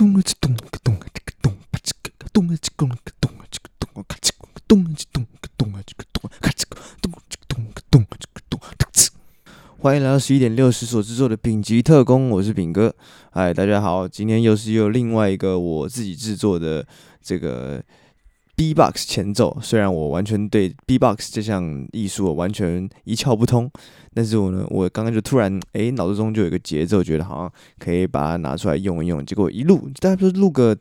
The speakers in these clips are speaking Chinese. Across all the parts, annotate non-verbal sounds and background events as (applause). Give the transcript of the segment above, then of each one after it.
咚了，咚个咚个这个咚，啪这个咚了，这个咚个咚啊，这个咚啊，咔这个咚了，这咚个咚啊，这个咚啊，咔这个咚这个咚个咚这个咚，咔呲。欢迎来到十一点六十所制作的丙级特工，我是丙哥。嗨，大家好，今天又是又另外一个我自己制作的这个 B-box 前奏。虽然我完全对 B-box 这项艺术完全一窍不通。但是我呢，我刚刚就突然哎，脑子中就有一个节奏，觉得好像可以把它拿出来用一用。结果一录，大概就录个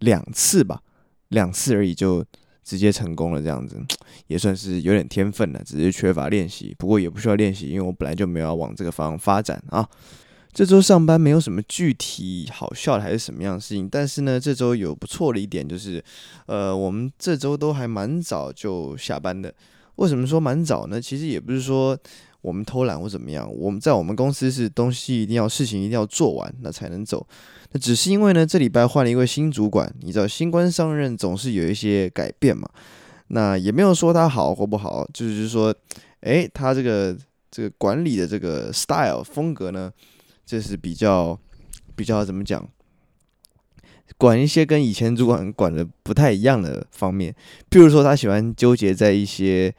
两次吧，两次而已，就直接成功了。这样子也算是有点天分了，只是缺乏练习。不过也不需要练习，因为我本来就没有往这个方向发展啊。这周上班没有什么具体好笑的还是什么样的事情，但是呢，这周有不错的一点就是，呃，我们这周都还蛮早就下班的。为什么说蛮早呢？其实也不是说。我们偷懒或怎么样？我们在我们公司是东西一定要事情一定要做完，那才能走。那只是因为呢，这礼拜换了一位新主管，你知道新官上任总是有一些改变嘛。那也没有说他好或不好，就是说，诶，他这个这个管理的这个 style 风格呢，这是比较比较怎么讲？管一些跟以前主管管的不太一样的方面，譬如说他喜欢纠结在一些。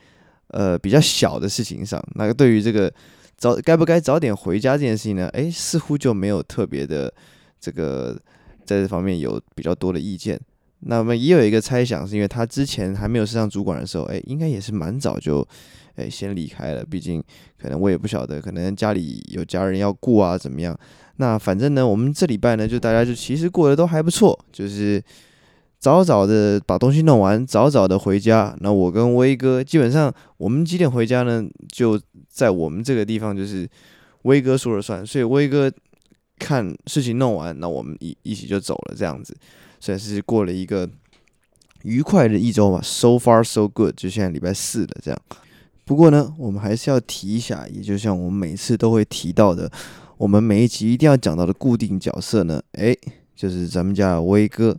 呃，比较小的事情上，那个对于这个早该不该早点回家这件事情呢？诶，似乎就没有特别的这个在这方面有比较多的意见。那么也有一个猜想，是因为他之前还没有升上主管的时候，诶，应该也是蛮早就诶先离开了。毕竟可能我也不晓得，可能家里有家人要顾啊，怎么样？那反正呢，我们这礼拜呢，就大家就其实过得都还不错，就是。早早的把东西弄完，早早的回家。那我跟威哥基本上，我们几点回家呢？就在我们这个地方，就是威哥说了算。所以威哥看事情弄完，那我们一一起就走了，这样子算是过了一个愉快的一周嘛。So far so good，就现在礼拜四了，这样。不过呢，我们还是要提一下，也就像我们每次都会提到的，我们每一集一定要讲到的固定角色呢，诶，就是咱们家的威哥。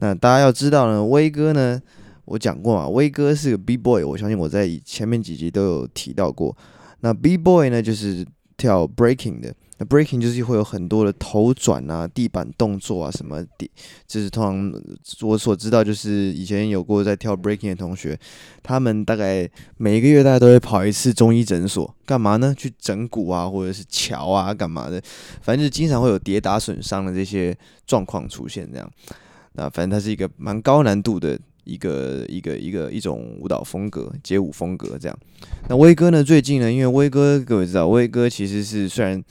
那大家要知道呢，威哥呢，我讲过嘛，威哥是个 B boy，我相信我在前面几集都有提到过。那 B boy 呢，就是跳 breaking 的，那 breaking 就是会有很多的头转啊、地板动作啊什么的，就是通常我所知道，就是以前有过在跳 breaking 的同学，他们大概每一个月大家都会跑一次中医诊所，干嘛呢？去整骨啊，或者是桥啊，干嘛的？反正就是经常会有跌打损伤的这些状况出现，这样。那反正它是一个蛮高难度的一个一个一个一种舞蹈风格，街舞风格这样。那威哥呢？最近呢，因为威哥各位知道，威哥其实是虽然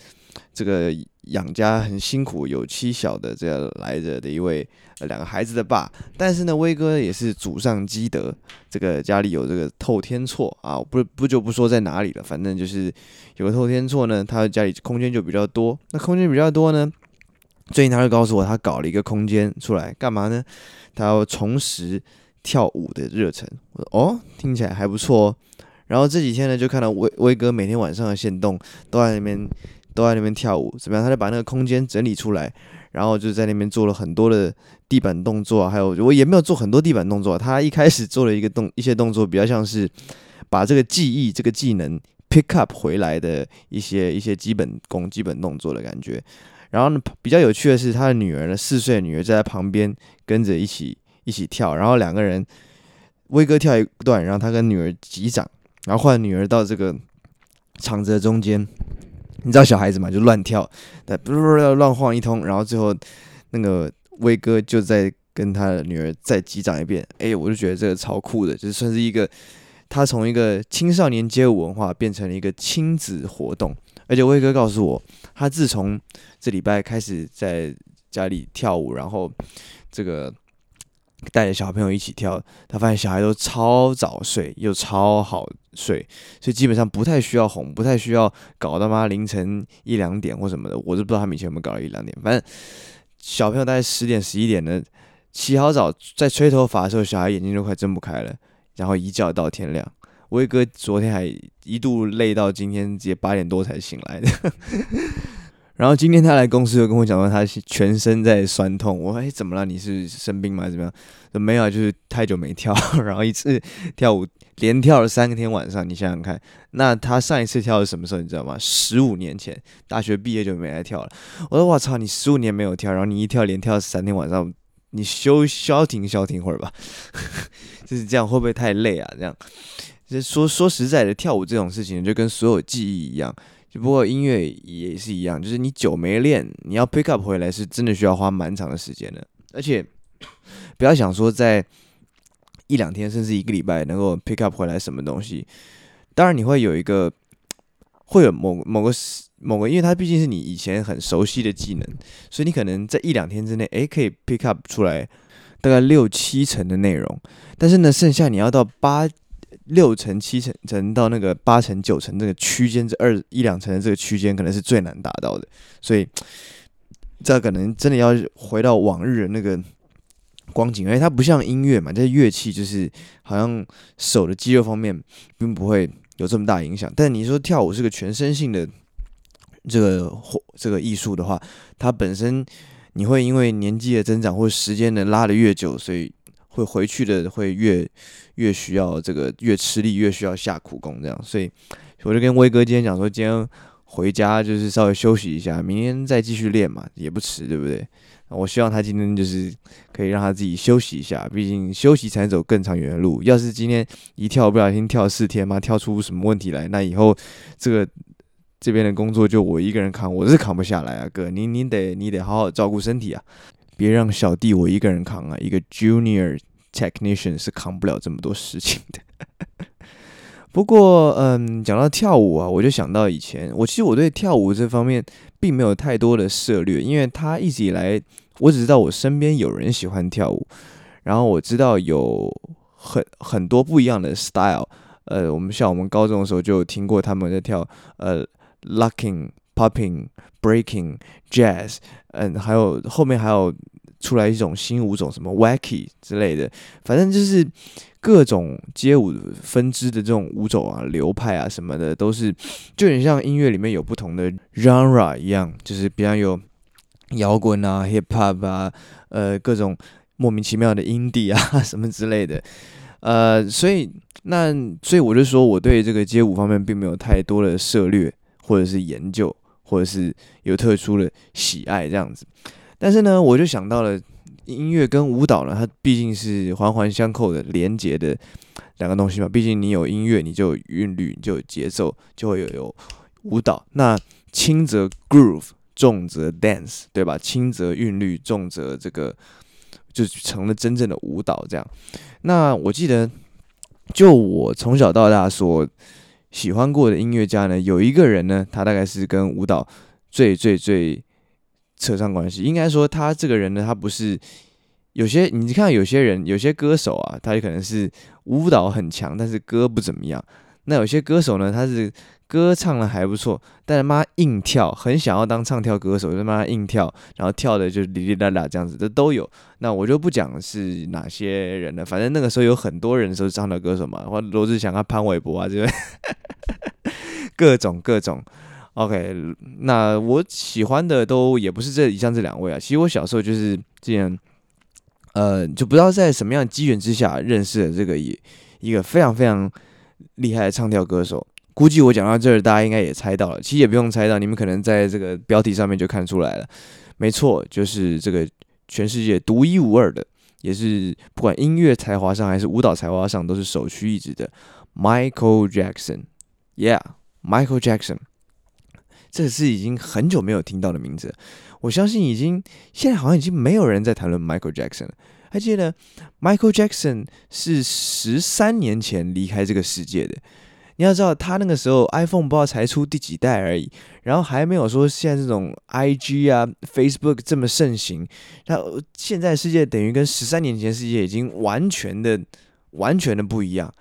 这个养家很辛苦，有妻小的这样来着的一位两个孩子的爸，但是呢，威哥也是祖上积德，这个家里有这个透天厝啊，不不就不说在哪里了，反正就是有个透天厝呢，他家里空间就比较多。那空间比较多呢？最近他就告诉我，他搞了一个空间出来干嘛呢？他要重拾跳舞的热忱。我说哦，听起来还不错哦。然后这几天呢，就看到威威哥每天晚上的限动都在那边都在那边跳舞，怎么样？他就把那个空间整理出来，然后就在那边做了很多的地板动作，还有我也没有做很多地板动作。他一开始做了一个动一些动作，比较像是把这个记忆、这个技能 pick up 回来的一些一些基本功、基本动作的感觉。然后呢，比较有趣的是，他的女儿呢，四岁的女儿在旁边跟着一起一起跳。然后两个人，威哥跳一段，然后他跟女儿击掌，然后换女儿到这个场子的中间。你知道小孩子嘛，就乱跳，不不不乱晃一通。然后最后那个威哥就在跟他的女儿再击掌一遍。哎，我就觉得这个超酷的，就是算是一个他从一个青少年街舞文化变成了一个亲子活动。而且威哥告诉我，他自从这礼拜开始在家里跳舞，然后这个带着小朋友一起跳，他发现小孩都超早睡，又超好睡，所以基本上不太需要哄，不太需要搞他妈凌晨一两点或什么的。我都不知道他们以前有没有搞到一两点，反正小朋友大概十点十一点呢，起好早，在吹头发的时候，小孩眼睛都快睁不开了，然后一觉到天亮。威哥昨天还一度累到今天直接八点多才醒来的，然后今天他来公司又跟我讲说他全身在酸痛，我说哎怎么了？你是生病吗？怎么样？说没有，就是太久没跳，(laughs) 然后一次跳舞连跳了三天晚上，你想想看，那他上一次跳是什么时候？你知道吗？十五年前，大学毕业就没来跳了。我说我操，你十五年没有跳，然后你一跳连跳三天晚上，你休消停消停会儿吧，(laughs) 就是这样，会不会太累啊？这样，就说说实在的，跳舞这种事情就跟所有记忆一样，就不过音乐也是一样，就是你久没练，你要 pick up 回来是真的需要花蛮长的时间的，而且 (coughs) 不要想说在。一两天甚至一个礼拜能够 pick up 回来什么东西？当然你会有一个，(coughs) 会有某某个某个，因为它毕竟是你以前很熟悉的技能，所以你可能在一两天之内，诶，可以 pick up 出来大概六七成的内容。但是呢，剩下你要到八六成、七成，成到那个八成、九成这个区间，这二一两成的这个区间，可能是最难达到的。所以这可能真的要回到往日的那个。光景，而且它不像音乐嘛，这乐器就是好像手的肌肉方面并不会有这么大影响。但你说跳舞是个全身性的这个或这个艺术的话，它本身你会因为年纪的增长或时间的拉得越久，所以会回去的会越越需要这个越吃力，越需要下苦功这样。所以我就跟威哥今天讲说，今天回家就是稍微休息一下，明天再继续练嘛，也不迟，对不对？我希望他今天就是可以让他自己休息一下，毕竟休息才走更长远的路。要是今天一跳不小心跳四天嘛，跳出什么问题来，那以后这个这边的工作就我一个人扛，我是扛不下来啊，哥，你你得你得好好照顾身体啊，别让小弟我一个人扛啊，一个 junior technician 是扛不了这么多事情的。(laughs) 不过，嗯，讲到跳舞啊，我就想到以前，我其实我对跳舞这方面并没有太多的涉猎，因为他一直以来，我只知道我身边有人喜欢跳舞，然后我知道有很很多不一样的 style，呃，我们像我们高中的时候就听过他们在跳，呃，locking、popping、breaking、jazz，嗯，还有后面还有出来一种新舞种，什么 wacky 之类的，反正就是。各种街舞分支的这种舞种啊、流派啊什么的，都是就很像音乐里面有不同的 genre 一样，就是比方有摇滚啊、hip hop 啊，呃，各种莫名其妙的 indie 啊什么之类的，呃，所以那所以我就说我对这个街舞方面并没有太多的涉猎，或者是研究，或者是有特殊的喜爱这样子，但是呢，我就想到了。音乐跟舞蹈呢，它毕竟是环环相扣的、连接的两个东西嘛。毕竟你有音乐，你就有韵律，你就有节奏，就会有有舞蹈。那轻则 groove，重则 dance，对吧？轻则韵律，重则这个就成了真正的舞蹈。这样。那我记得，就我从小到大所喜欢过的音乐家呢，有一个人呢，他大概是跟舞蹈最最最。扯上关系，应该说他这个人呢，他不是有些你看有些人，有些歌手啊，他就可能是舞蹈很强，但是歌不怎么样。那有些歌手呢，他是歌唱的还不错，但他妈硬跳，很想要当唱跳歌手，就他妈硬跳，然后跳的就哩哩啦啦这样子这都有。那我就不讲是哪些人了，反正那个时候有很多人都是唱跳歌手嘛，或罗志祥啊、潘玮柏啊这些，各 (laughs) 种各种。OK，那我喜欢的都也不是这以上这两位啊。其实我小时候就是这样，呃，就不知道在什么样的机缘之下认识了这个一一个非常非常厉害的唱跳歌手。估计我讲到这儿，大家应该也猜到了。其实也不用猜到，你们可能在这个标题上面就看出来了。没错，就是这个全世界独一无二的，也是不管音乐才华上还是舞蹈才华上都是首屈一指的 Michael Jackson。Yeah，Michael Jackson。这是已经很久没有听到的名字，我相信已经现在好像已经没有人在谈论 Michael Jackson 了。还记得 Michael Jackson 是十三年前离开这个世界的。你要知道，他那个时候 iPhone 不知道才出第几代而已，然后还没有说现在这种 IG 啊、Facebook 这么盛行。他现在世界等于跟十三年前世界已经完全的、完全的不一样，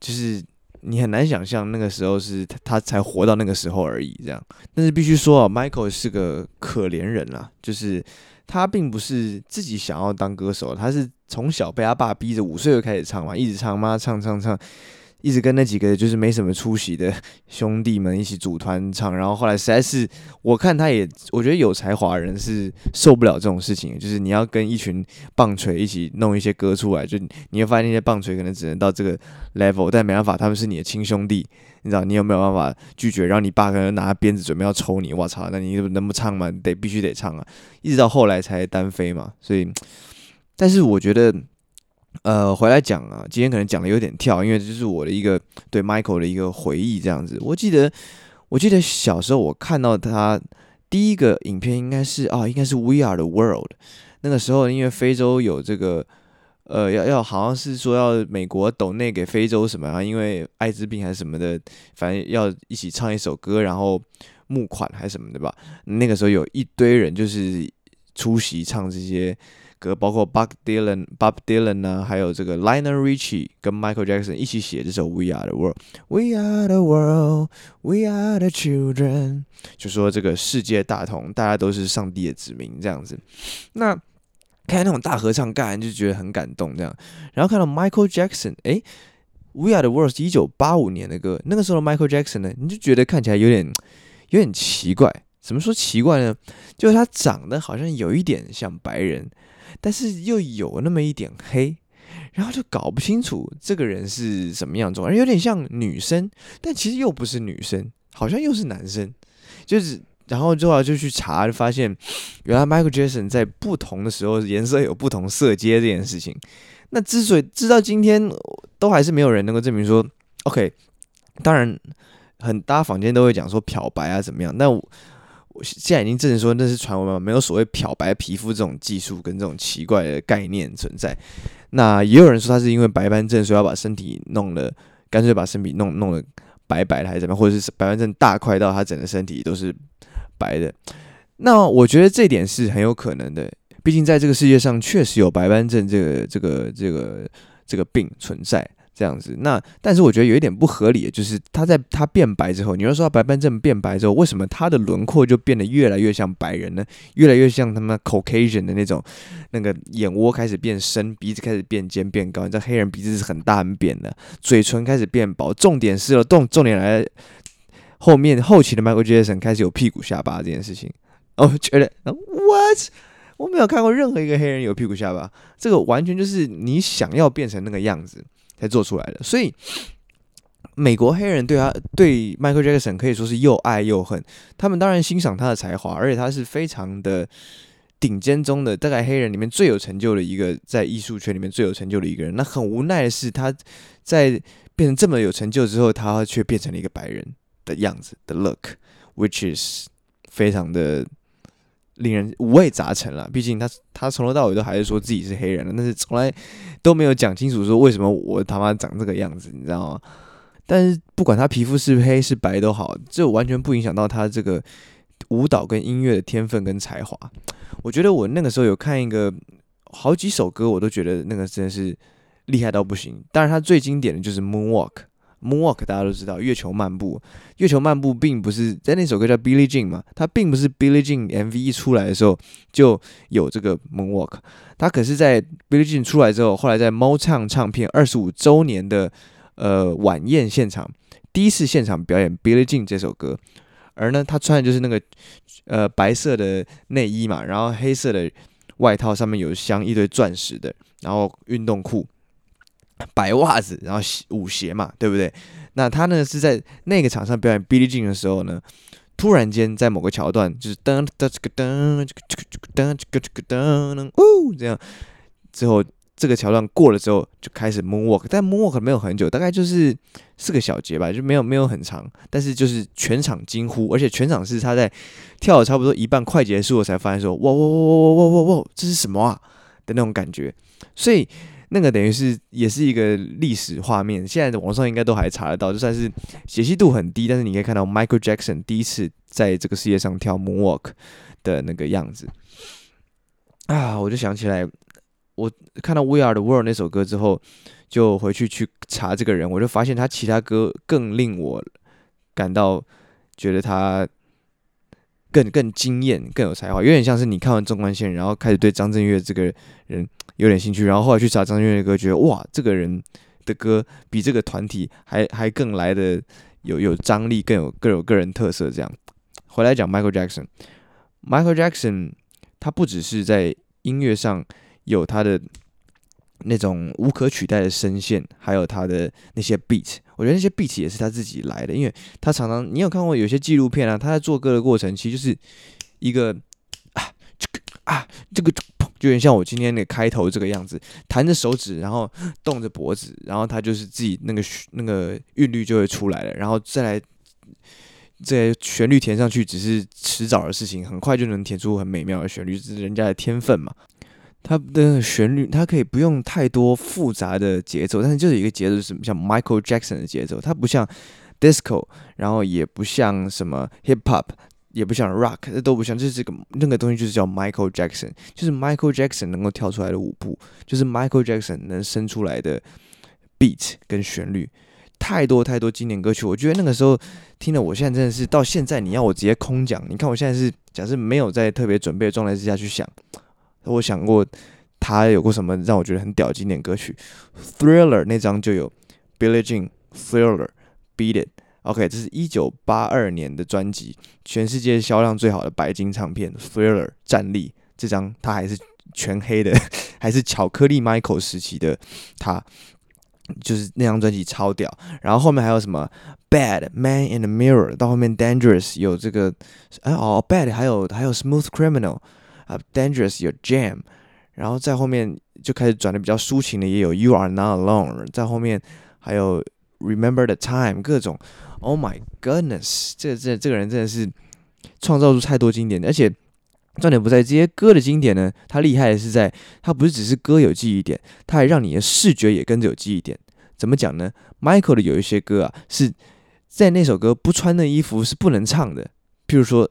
就是。你很难想象那个时候是他他才活到那个时候而已，这样。但是必须说啊，Michael 是个可怜人啊，就是他并不是自己想要当歌手，他是从小被他爸逼着五岁就开始唱嘛，一直唱妈，唱唱唱，一直跟那几个就是没什么出息的兄弟们一起组团唱，然后后来实在是我看他也，我觉得有才华人是受不了这种事情，就是你要跟一群棒槌一起弄一些歌出来，就你会发现那些棒槌可能只能到这个 level，但没办法，他们是你的亲兄弟，你知道你有没有办法拒绝？然后你爸可能拿鞭子准备要抽你，我操，那你能不唱吗？得必须得唱啊，一直到后来才单飞嘛，所以，但是我觉得。呃，回来讲啊，今天可能讲的有点跳，因为这是我的一个对 Michael 的一个回忆，这样子。我记得，我记得小时候我看到他第一个影片，应该是啊，应该是 We Are the World。那个时候，因为非洲有这个，呃，要要好像是说要美国抖内给非洲什么啊，因为艾滋病还是什么的，反正要一起唱一首歌，然后募款还是什么的吧。那个时候有一堆人就是出席唱这些。歌包括 Bob Dylan、Bob Dylan 呢，还有这个 Lionel Richie 跟 Michael Jackson 一起写这首 We Are the World。We are the world, we are the children。就说这个世界大同，大家都是上帝的子民这样子。那看那种大合唱，干就觉得很感动这样。然后看到 Michael Jackson，哎，We Are the World 是一九八五年的歌，那个时候的 Michael Jackson 呢，你就觉得看起来有点有点奇怪。怎么说奇怪呢？就是他长得好像有一点像白人。但是又有那么一点黑，然后就搞不清楚这个人是什么样子，而有点像女生，但其实又不是女生，好像又是男生。就是，然后之后就去查，就发现原来 Michael Jackson 在不同的时候颜色有不同色阶这件事情。那之所以直到今天都还是没有人能够证明说，OK，当然很大家坊间都会讲说漂白啊怎么样，那我。现在已经证实说那是传闻嘛，没有所谓漂白皮肤这种技术跟这种奇怪的概念存在。那也有人说他是因为白斑症，所以要把身体弄了，干脆把身体弄弄得白白的还是怎么样，或者是白斑症大块到他整个身体都是白的。那我觉得这点是很有可能的，毕竟在这个世界上确实有白斑症这个这个这个这个病存在。这样子，那但是我觉得有一点不合理，就是他在他变白之后，你要说他白斑症变白之后，为什么他的轮廓就变得越来越像白人呢？越来越像他们 Caucasian 的那种，那个眼窝开始变深，鼻子开始变尖变高。你知道黑人鼻子是很大很扁的，嘴唇开始变薄。重点是了，重重点来了，后面后期的 Michael Jackson 开始有屁股下巴这件事情。我觉得 What？我没有看过任何一个黑人有屁股下巴，这个完全就是你想要变成那个样子。才做出来的，所以美国黑人对他对 Michael Jackson 可以说是又爱又恨。他们当然欣赏他的才华，而且他是非常的顶尖中的，大概黑人里面最有成就的一个，在艺术圈里面最有成就的一个人。那很无奈的是，他在变成这么有成就之后，他却变成了一个白人的样子的 look，which is 非常的。令人五味杂陈了，毕竟他他从头到尾都还是说自己是黑人的，但是从来都没有讲清楚说为什么我他妈长这个样子，你知道吗？但是不管他皮肤是黑是白都好，这完全不影响到他这个舞蹈跟音乐的天分跟才华。我觉得我那个时候有看一个好几首歌，我都觉得那个真的是厉害到不行。当然，他最经典的就是《Moonwalk》。Moonwalk 大家都知道，月球漫步。月球漫步并不是在那首歌叫 Billie Jean 嘛，它并不是 Billie Jean MV 一出来的时候就有这个 Moonwalk，它可是在 Billie Jean 出来之后，后来在 Motown 唱片二十五周年的呃晚宴现场，第一次现场表演 Billie Jean 这首歌，而呢，他穿的就是那个呃白色的内衣嘛，然后黑色的外套上面有镶一堆钻石的，然后运动裤。白袜子，然后舞鞋嘛，对不对？那他呢是在那个场上表演《Billion》的时候呢，突然间在某个桥段，就是噔噔这个噔这个这个噔噔呜这样，之后这个桥段过了之后，就开始 Moonwalk，但 Moonwalk 没有很久，大概就是四个小节吧，就没有没有很长，但是就是全场惊呼，而且全场是他在跳了差不多一半快结束，我才发现说哇哇哇哇哇哇哇，这是什么啊的那种感觉，所以。那个等于是也是一个历史画面，现在网上应该都还查得到，就算是解析度很低，但是你可以看到 Michael Jackson 第一次在这个世界上跳 Moonwalk 的那个样子啊，我就想起来，我看到 We Are the World 那首歌之后，就回去去查这个人，我就发现他其他歌更令我感到觉得他。更更惊艳，更有才华，有点像是你看完《纵贯线》，然后开始对张震岳这个人有点兴趣，然后后来去查张震岳的歌，觉得哇，这个人的歌比这个团体还还更来的有有张力，更有更有个人特色。这样回来讲 Michael Jackson，Michael Jackson 他不只是在音乐上有他的那种无可取代的声线，还有他的那些 beat，我觉得那些 beat 也是他自己来的，因为他常常你有看过有些纪录片啊，他在做歌的过程其实就是一个啊这个啊这个。就有点像我今天那个开头这个样子，弹着手指，然后动着脖子，然后他就是自己那个那个韵律就会出来了，然后再来这旋律填上去，只是迟早的事情，很快就能填出很美妙的旋律，这是人家的天分嘛。他的旋律，他可以不用太多复杂的节奏，但是就是一个节奏，是像 Michael Jackson 的节奏，他不像 Disco，然后也不像什么 Hip Hop。也不像 rock，这都不像，就是这个那个东西就是叫 Michael Jackson，就是 Michael Jackson 能够跳出来的舞步，就是 Michael Jackson 能生出来的 beat 跟旋律，太多太多经典歌曲，我觉得那个时候听了，我现在真的是到现在你要我直接空讲，你看我现在是假设没有在特别准备的状态之下去想，我想过他有过什么让我觉得很屌经典歌曲，Thriller 那张就有 Billie Jean Thriller Beat It。OK，这是一九八二年的专辑，全世界销量最好的白金唱片《Thriller》战力这张，它还是全黑的，还是巧克力 Michael 时期的他，就是那张专辑超屌。然后后面还有什么《Bad Man in the Mirror》，到后面《Dangerous》有这个，哎哦，《Bad》还有还有《Smooth Criminal》啊，《Dangerous》有《Jam》，然后在后面就开始转的比较抒情的，也有《You Are Not Alone》，在后面还有《Remember the Time》，各种。Oh my goodness，这这这个人真的是创造出太多经典，而且重点不在这些歌的经典呢，他厉害的是在，他不是只是歌有记忆点，他还让你的视觉也跟着有记忆点。怎么讲呢？Michael 的有一些歌啊，是在那首歌不穿的衣服是不能唱的，譬如说《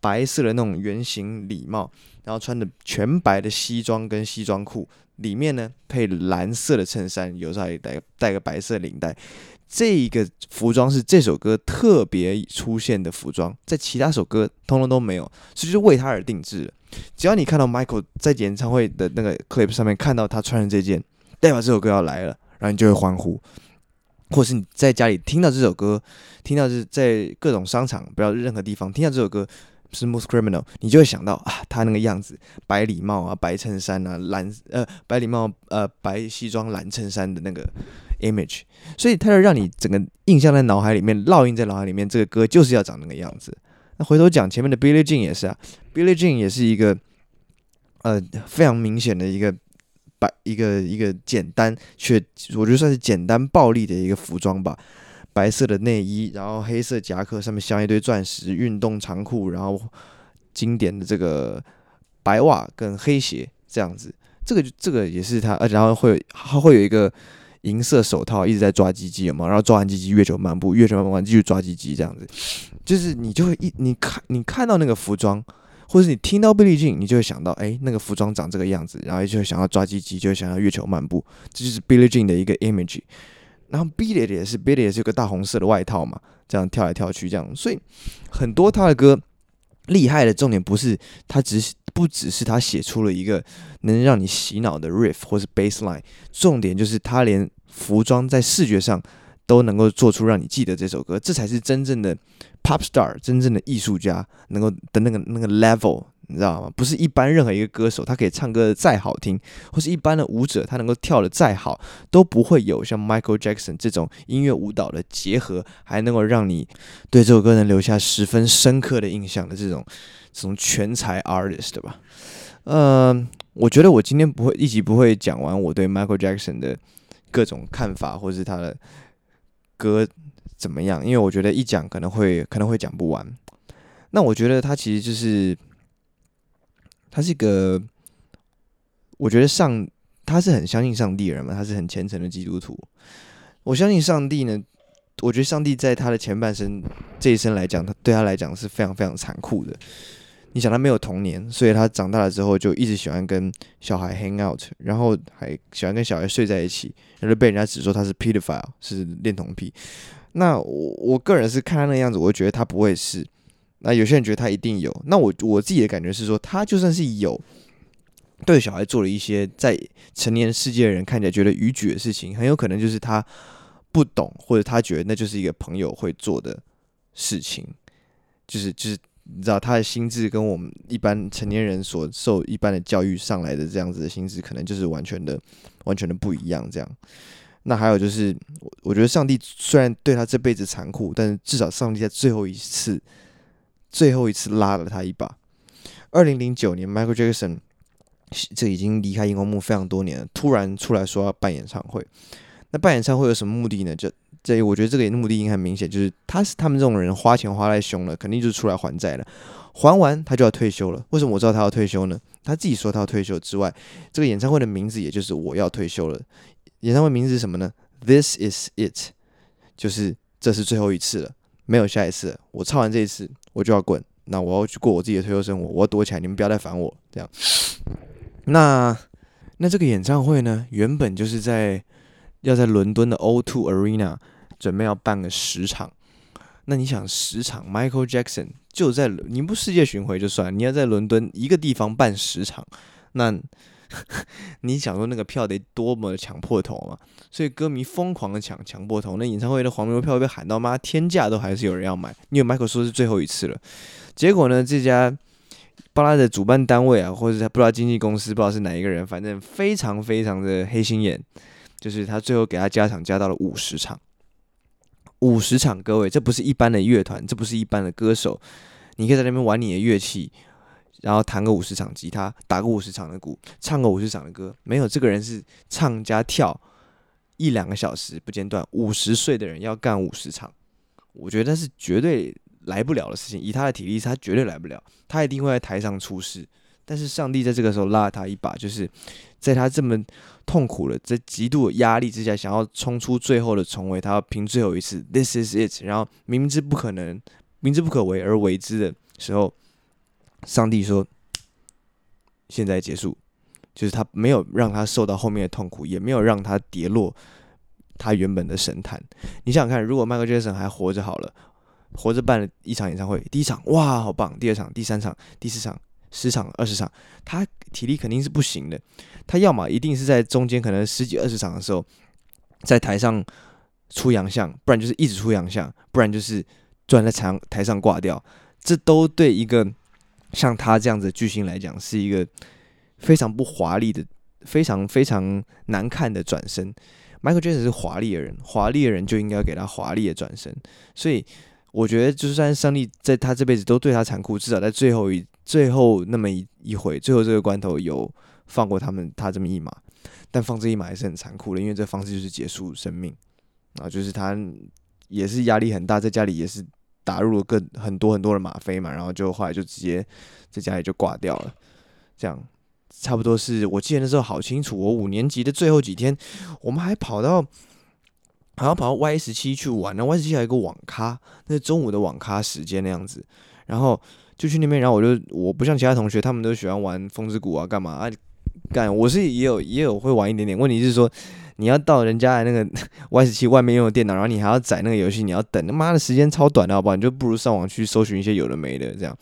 白色的那种圆形礼帽。然后穿的全白的西装跟西装裤，里面呢配蓝色的衬衫，有时候还带带个白色领带。这一个服装是这首歌特别出现的服装，在其他首歌通通都没有，所以就为他而定制的。只要你看到 Michael 在演唱会的那个 clip 上面看到他穿的这件，代表这首歌要来了，然后你就会欢呼。或是你在家里听到这首歌，听到是在各种商场，不要任何地方听到这首歌。Smooth Criminal，你就会想到啊，他那个样子，白礼帽啊，白衬衫啊，蓝呃白礼帽呃白西装蓝衬衫的那个 image，所以他就让你整个印象在脑海里面烙印在脑海里面，这个歌就是要长那个样子。那回头讲前面的 Billie Jean 也是啊，Billie Jean 也是一个呃非常明显的一个白一个一个简单却我觉得算是简单暴力的一个服装吧。白色的内衣，然后黑色夹克，上面镶一堆钻石，运动长裤，然后经典的这个白袜跟黑鞋这样子，这个就这个也是他，而且然后会他会有一个银色手套，一直在抓鸡鸡，有吗？然后抓完鸡鸡，月球漫步，月球漫步完继续抓鸡鸡，这样子，就是你就会一你看你看到那个服装，或者是你听到 Billie Jean，你就会想到，哎，那个服装长这个样子，然后就会想要抓鸡鸡，就会想要月球漫步，这就是 Billie Jean 的一个 image。然后 Beat It 也是 Beat It 也是个大红色的外套嘛，这样跳来跳去这样，所以很多他的歌厉害的重点不是他只是不只是他写出了一个能让你洗脑的 riff 或是 bassline，重点就是他连服装在视觉上都能够做出让你记得这首歌，这才是真正的 pop star，真正的艺术家能够的那个那个 level。你知道吗？不是一般任何一个歌手，他可以唱歌的再好听，或是一般的舞者，他能够跳的再好，都不会有像 Michael Jackson 这种音乐舞蹈的结合，还能够让你对这首歌能留下十分深刻的印象的这种这种全才 artist 吧。嗯，我觉得我今天不会一集不会讲完我对 Michael Jackson 的各种看法，或是他的歌怎么样，因为我觉得一讲可能会可能会讲不完。那我觉得他其实就是。他是一个，我觉得上他是很相信上帝的人嘛，他是很虔诚的基督徒。我相信上帝呢，我觉得上帝在他的前半生这一生来讲，他对他来讲是非常非常残酷的。你想他没有童年，所以他长大了之后就一直喜欢跟小孩 hang out，然后还喜欢跟小孩睡在一起，然后被人家指说他是 pedophile，是恋童癖。那我我个人是看他那样子，我觉得他不会是。那有些人觉得他一定有。那我我自己的感觉是说，他就算是有，对小孩做了一些在成年世界的人看起来觉得逾矩的事情，很有可能就是他不懂，或者他觉得那就是一个朋友会做的事情，就是就是。你知道他的心智跟我们一般成年人所受一般的教育上来的这样子的心智，可能就是完全的、完全的不一样。这样，那还有就是，我我觉得上帝虽然对他这辈子残酷，但是至少上帝在最后一次、最后一次拉了他一把。二零零九年，Michael Jackson 这已经离开荧光幕非常多年了，突然出来说要办演唱会。那办演唱会有什么目的呢？就这，我觉得这个目的应该很明显，就是他是他们这种人花钱花太凶了，肯定就是出来还债了。还完他就要退休了。为什么我知道他要退休呢？他自己说他要退休之外，这个演唱会的名字也就是我要退休了。演唱会名字是什么呢？This is it，就是这是最后一次了，没有下一次了。我唱完这一次我就要滚，那我要去过我自己的退休生活，我要躲起来，你们不要再烦我。这样，那那这个演唱会呢，原本就是在。要在伦敦的 O2 Arena 准备要办个十场，那你想十场，Michael Jackson 就在你不世界巡回就算，你要在伦敦一个地方办十场，那 (laughs) 你想说那个票得多么的抢破头嘛？所以歌迷疯狂的抢抢破头，那演唱会的黄牛票被喊到妈天价都还是有人要买，因为 Michael 说是最后一次了。结果呢，这家巴拉的主办单位啊，或者是不知道经纪公司不知道是哪一个人，反正非常非常的黑心眼。就是他最后给他加场加到了五十场，五十场，各位，这不是一般的乐团，这不是一般的歌手，你可以在那边玩你的乐器，然后弹个五十场吉他，打个五十场的鼓，唱个五十场的歌，没有，这个人是唱加跳一两个小时不间断，五十岁的人要干五十场，我觉得是绝对来不了的事情，以他的体力，他绝对来不了，他一定会在台上出事。但是上帝在这个时候拉了他一把，就是在他这么痛苦的、在极度的压力之下，想要冲出最后的重围，他要拼最后一次，This is it。然后明知不可能、明知不可为而为之的时候，上帝说：“现在结束。”就是他没有让他受到后面的痛苦，也没有让他跌落他原本的神坛。你想想看，如果迈克尔·杰克逊还活着好了，活着办了一场演唱会，第一场哇好棒，第二场、第三场、第四场。十场、二十场，他体力肯定是不行的。他要么一定是在中间可能十几、二十场的时候，在台上出洋相，不然就是一直出洋相，不然就是突然在台台上挂掉。这都对一个像他这样子的巨星来讲，是一个非常不华丽的、非常非常难看的转身。Michael Jackson 是华丽的人，华丽的人就应该给他华丽的转身。所以我觉得，就算上帝在他这辈子都对他残酷，至少在最后一。最后那么一一回，最后这个关头有放过他们他这么一马，但放这一马还是很残酷的，因为这方式就是结束生命啊，就是他也是压力很大，在家里也是打入了更很多很多的吗啡嘛，然后就后来就直接在家里就挂掉了，这样差不多是我记得那时候好清楚，我五年级的最后几天，我们还跑到 (laughs) 好像跑到 Y 十七去玩，呢 Y 十七还有一个网咖，那是中午的网咖时间那样子，然后。就去那边，然后我就我不像其他同学，他们都喜欢玩风之谷啊，干嘛啊？干我是也有也有会玩一点点。问题是说，你要到人家的那个 Y 十七外面用的电脑，然后你还要载那个游戏，你要等，他妈的时间超短的，好不好？你就不如上网去搜寻一些有的没的这样。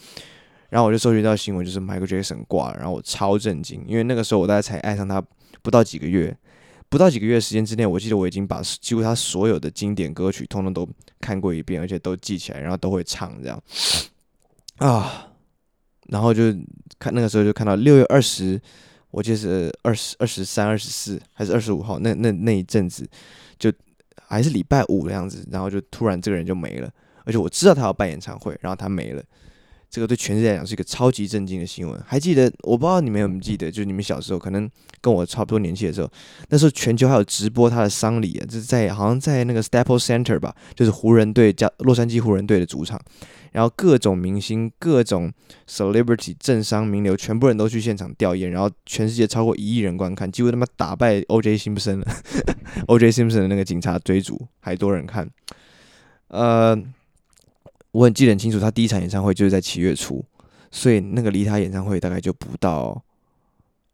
然后我就搜寻到新闻，就是 Michael Jackson 挂了，然后我超震惊，因为那个时候我大概才爱上他不到几个月，不到几个月时间之内，我记得我已经把几乎他所有的经典歌曲通通都看过一遍，而且都记起来，然后都会唱这样。啊，然后就看那个时候就看到六月二十，我记得是二十二十三、二十四还是二十五号，那那那一阵子就还是礼拜五的样子，然后就突然这个人就没了，而且我知道他要办演唱会，然后他没了，这个对全世界来讲是一个超级震惊的新闻。还记得我不知道你们有没有记得，就是你们小时候可能跟我差不多年纪的时候，那时候全球还有直播他的丧礼啊，就是在好像在那个 Staples Center 吧，就是湖人队加洛杉矶湖人队的主场。然后各种明星、各种 celebrity、政商名流，全部人都去现场吊唁，然后全世界超过一亿人观看，几乎他妈打败 O.J. Simpson 了。O.J. Simpson 的那个警察追逐还多人看。呃，我很记得很清楚，他第一场演唱会就是在七月初，所以那个离他演唱会大概就不到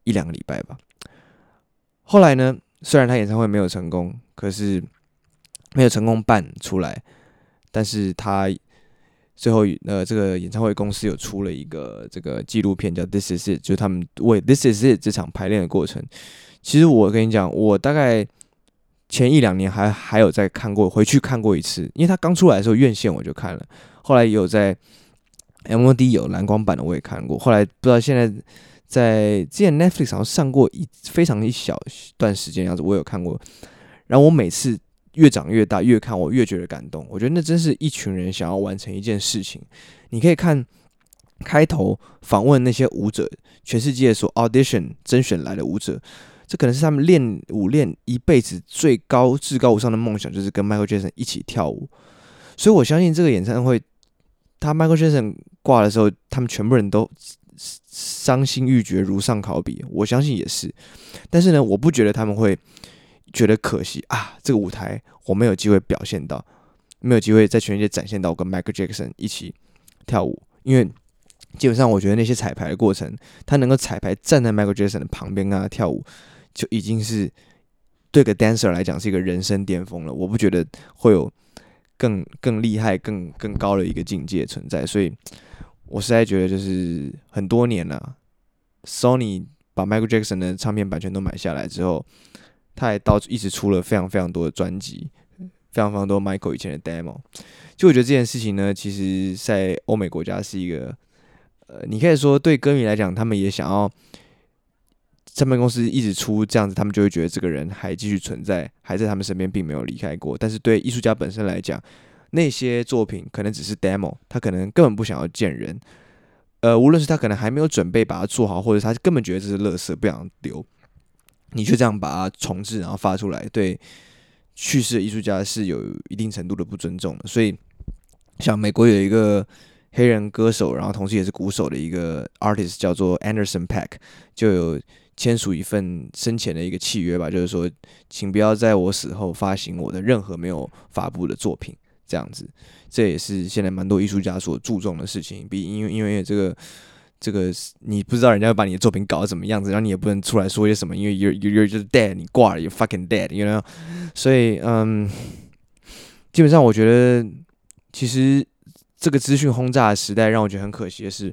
一两个礼拜吧。后来呢，虽然他演唱会没有成功，可是没有成功办出来，但是他最后呃，这个演唱会公司有出了一个这个纪录片，叫《This Is It》，就是他们为《This Is It》这场排练的过程。其实我跟你讲，我大概。前一两年还还有在看过，回去看过一次，因为他刚出来的时候院线我就看了，后来也有在 MOD 有蓝光版的我也看过，后来不知道现在在之前 Netflix 好像上过一非常一小段时间样子，我有看过，然后我每次越长越大越看我越觉得感动，我觉得那真是一群人想要完成一件事情，你可以看开头访问那些舞者，全世界所 audition 甄选来的舞者。这可能是他们练舞练一辈子最高至高无上的梦想，就是跟 Michael Jackson 一起跳舞。所以我相信这个演唱会，他 Michael Jackson 挂的时候，他们全部人都伤心欲绝，如丧考妣。我相信也是。但是呢，我不觉得他们会觉得可惜啊，这个舞台我没有机会表现到，没有机会在全世界展现到我跟 Michael Jackson 一起跳舞，因为。基本上，我觉得那些彩排的过程，他能够彩排站在 Michael Jackson 的旁边跟他跳舞，就已经是对个 dancer 来讲是一个人生巅峰了。我不觉得会有更更厉害、更更高的一个境界存在。所以，我实在觉得就是很多年了，Sony 把 Michael Jackson 的唱片版权都买下来之后，他还到一直出了非常非常多的专辑，非常非常多 Michael 以前的 demo。就我觉得这件事情呢，其实在欧美国家是一个。呃，你可以说对歌迷来讲，他们也想要唱片公司一直出这样子，他们就会觉得这个人还继续存在，还在他们身边，并没有离开过。但是对艺术家本身来讲，那些作品可能只是 demo，他可能根本不想要见人。呃，无论是他可能还没有准备把它做好，或者他根本觉得这是垃圾，不想留，你就这样把它重制，然后发出来，对去世的艺术家是有一定程度的不尊重的。所以，像美国有一个。黑人歌手，然后同时也是鼓手的一个 artist 叫做 Anderson .Paak，就有签署一份生前的一个契约吧，就是说，请不要在我死后发行我的任何没有发布的作品，这样子，这也是现在蛮多艺术家所注重的事情。比因为因为这个这个你不知道人家会把你的作品搞得怎么样子，然后你也不能出来说些什么，因为 you're you're just dead，你挂了 you fucking dead，you know，所以嗯，基本上我觉得其实。这个资讯轰炸的时代让我觉得很可惜的是，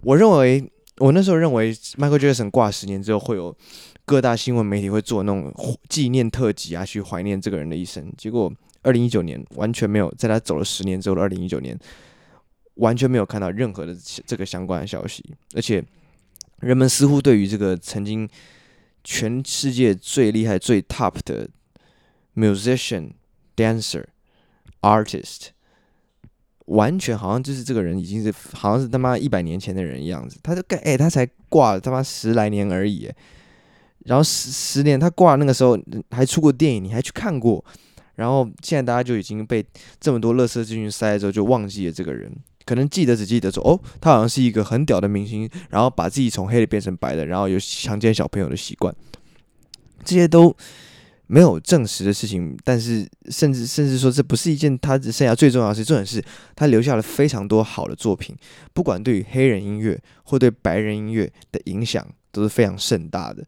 我认为我那时候认为 Michael Jackson 挂十年之后会有各大新闻媒体会做那种纪念特辑啊，去怀念这个人的一生。结果二零一九年完全没有，在他走了十年之后的二零一九年，完全没有看到任何的这个相关的消息，而且人们似乎对于这个曾经全世界最厉害、最 top 的 musician、dancer、artist。完全好像就是这个人已经是好像是他妈一百年前的人一样子，他就干哎，他才挂了他妈十来年而已，然后十十年他挂那个时候还出过电影，你还去看过，然后现在大家就已经被这么多乐色资讯塞之后就忘记了这个人，可能记得只记得说哦，他好像是一个很屌的明星，然后把自己从黑的变成白的，然后有强奸小朋友的习惯，这些都。没有证实的事情，但是甚至甚至说这不是一件他生涯最重要的事。重点是他留下了非常多好的作品，不管对于黑人音乐或对白人音乐的影响都是非常盛大的。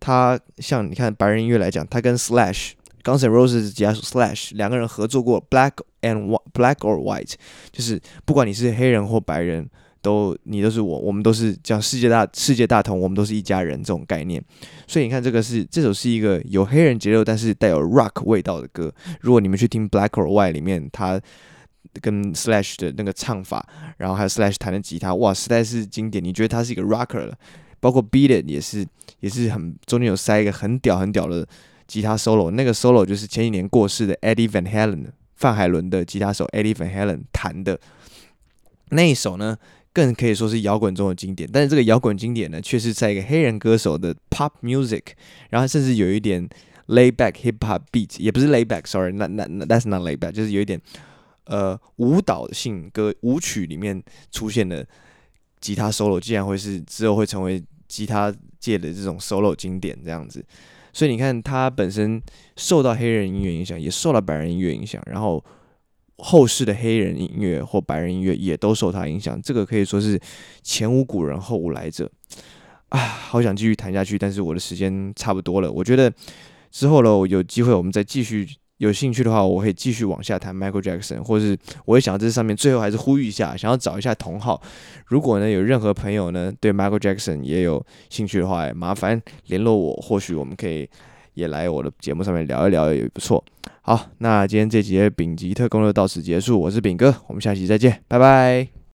他像你看白人音乐来讲，他跟 Slash、Guns N' Roses 吉他手 Slash 两个人合作过 Black and Black or White，就是不管你是黑人或白人。都，你都是我，我们都是叫世界大世界大同，我们都是一家人这种概念。所以你看，这个是这首是一个有黑人节奏，但是带有 rock 味道的歌。如果你们去听 Black or White 里面，他跟 Slash 的那个唱法，然后还有 Slash 弹的吉他，哇，实在是经典。你觉得他是一个 rocker 了？包括 Beat It 也是，也是很中间有塞一个很屌很屌的吉他 solo。那个 solo 就是前几年过世的 Eddie Van Halen 范海伦的吉他手 Eddie Van Halen 弹的那一首呢。更可以说是摇滚中的经典，但是这个摇滚经典呢，却是在一个黑人歌手的 pop music，然后甚至有一点 lay back hip hop beat，也不是 lay back，sorry，那那那 that's not lay back，就是有一点呃舞蹈性歌舞曲里面出现的吉他 solo，竟然会是之后会成为吉他界的这种 solo 经典这样子，所以你看，他本身受到黑人音乐影响，也受到白人音乐影响，然后后世的黑人音乐或白人音乐也都受他影响。这个可以说是前无古人后无来者啊！好想继续谈下去，但是我的时间差不多了。我觉得之后呢，有机会我们再继续。有兴趣的话，我会继续往下谈 Michael Jackson，或是我会想在这上面最后还是呼吁一下，想要找一下同好。如果呢有任何朋友呢对 Michael Jackson 也有兴趣的话，麻烦联络我，或许我们可以也来我的节目上面聊一聊，也不错。好，那今天这集的丙级特工就到此结束，我是丙哥，我们下期再见，拜拜。